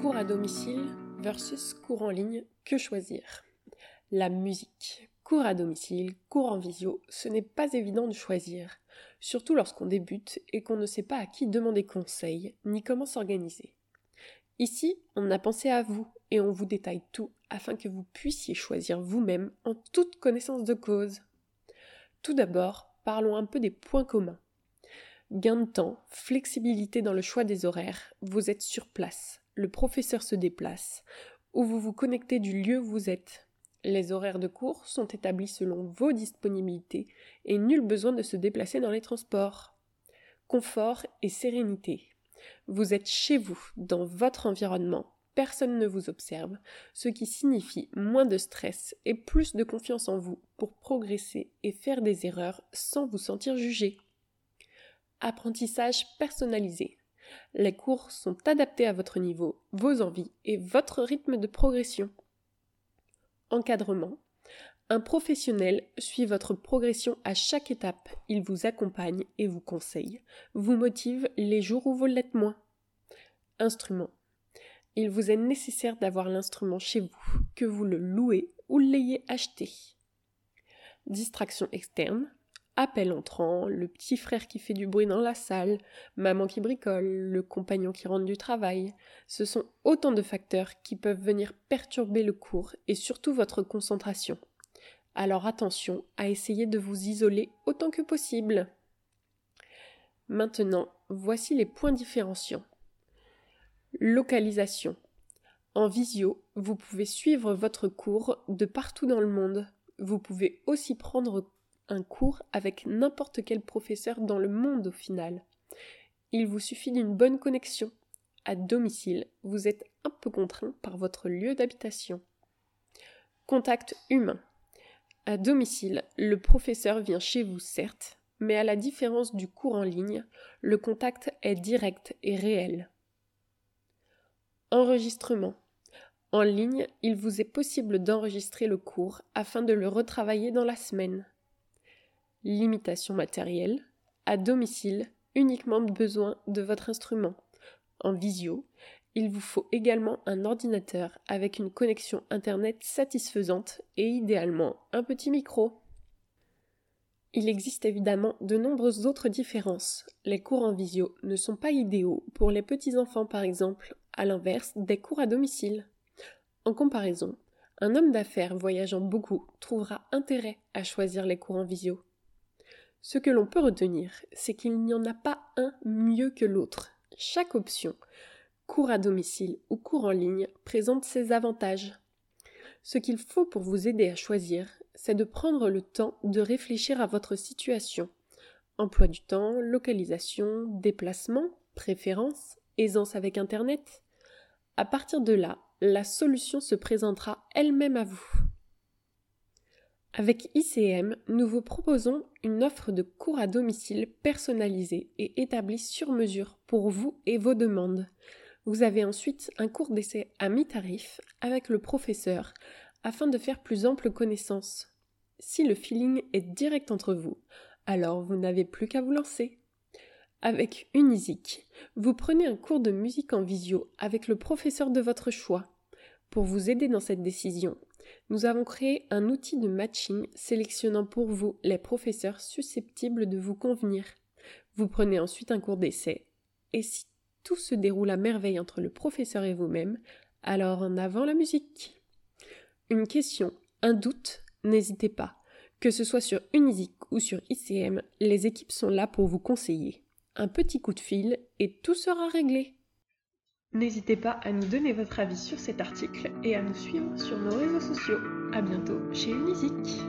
Cours à domicile versus cours en ligne, que choisir? La musique. Cours à domicile, cours en visio, ce n'est pas évident de choisir, surtout lorsqu'on débute et qu'on ne sait pas à qui demander conseil, ni comment s'organiser. Ici, on a pensé à vous et on vous détaille tout afin que vous puissiez choisir vous-même en toute connaissance de cause. Tout d'abord, parlons un peu des points communs. Gain de temps, flexibilité dans le choix des horaires, vous êtes sur place, le professeur se déplace, ou vous vous connectez du lieu où vous êtes. Les horaires de cours sont établis selon vos disponibilités et nul besoin de se déplacer dans les transports. Confort et sérénité. Vous êtes chez vous, dans votre environnement, personne ne vous observe, ce qui signifie moins de stress et plus de confiance en vous pour progresser et faire des erreurs sans vous sentir jugé. Apprentissage personnalisé. Les cours sont adaptés à votre niveau, vos envies et votre rythme de progression. Encadrement. Un professionnel suit votre progression à chaque étape. Il vous accompagne et vous conseille, vous motive les jours où vous l'êtes moins. Instrument. Il vous est nécessaire d'avoir l'instrument chez vous, que vous le louez ou l'ayez acheté. Distraction externe appel entrant, le petit frère qui fait du bruit dans la salle, maman qui bricole, le compagnon qui rentre du travail. Ce sont autant de facteurs qui peuvent venir perturber le cours et surtout votre concentration. Alors attention à essayer de vous isoler autant que possible. Maintenant, voici les points différenciants. Localisation. En visio, vous pouvez suivre votre cours de partout dans le monde. Vous pouvez aussi prendre un cours avec n'importe quel professeur dans le monde au final. Il vous suffit d'une bonne connexion. À domicile, vous êtes un peu contraint par votre lieu d'habitation. Contact humain. À domicile, le professeur vient chez vous certes, mais à la différence du cours en ligne, le contact est direct et réel. Enregistrement. En ligne, il vous est possible d'enregistrer le cours afin de le retravailler dans la semaine limitation matérielle, à domicile, uniquement besoin de votre instrument. En visio, il vous faut également un ordinateur avec une connexion Internet satisfaisante et idéalement un petit micro. Il existe évidemment de nombreuses autres différences. Les cours en visio ne sont pas idéaux pour les petits-enfants par exemple, à l'inverse des cours à domicile. En comparaison, un homme d'affaires voyageant beaucoup trouvera intérêt à choisir les cours en visio. Ce que l'on peut retenir, c'est qu'il n'y en a pas un mieux que l'autre. Chaque option, cours à domicile ou cours en ligne, présente ses avantages. Ce qu'il faut pour vous aider à choisir, c'est de prendre le temps de réfléchir à votre situation. Emploi du temps, localisation, déplacement, préférence, aisance avec Internet. À partir de là, la solution se présentera elle-même à vous. Avec ICM, nous vous proposons une offre de cours à domicile personnalisée et établie sur mesure pour vous et vos demandes. Vous avez ensuite un cours d'essai à mi-tarif avec le professeur afin de faire plus ample connaissance. Si le feeling est direct entre vous, alors vous n'avez plus qu'à vous lancer. Avec Unisic, vous prenez un cours de musique en visio avec le professeur de votre choix. Pour vous aider dans cette décision, nous avons créé un outil de matching sélectionnant pour vous les professeurs susceptibles de vous convenir. Vous prenez ensuite un cours d'essai. Et si tout se déroule à merveille entre le professeur et vous-même, alors en avant la musique. Une question, un doute, n'hésitez pas. Que ce soit sur Unisic ou sur ICM, les équipes sont là pour vous conseiller. Un petit coup de fil et tout sera réglé. N'hésitez pas à nous donner votre avis sur cet article et à nous suivre sur nos réseaux sociaux. A bientôt chez Unisic.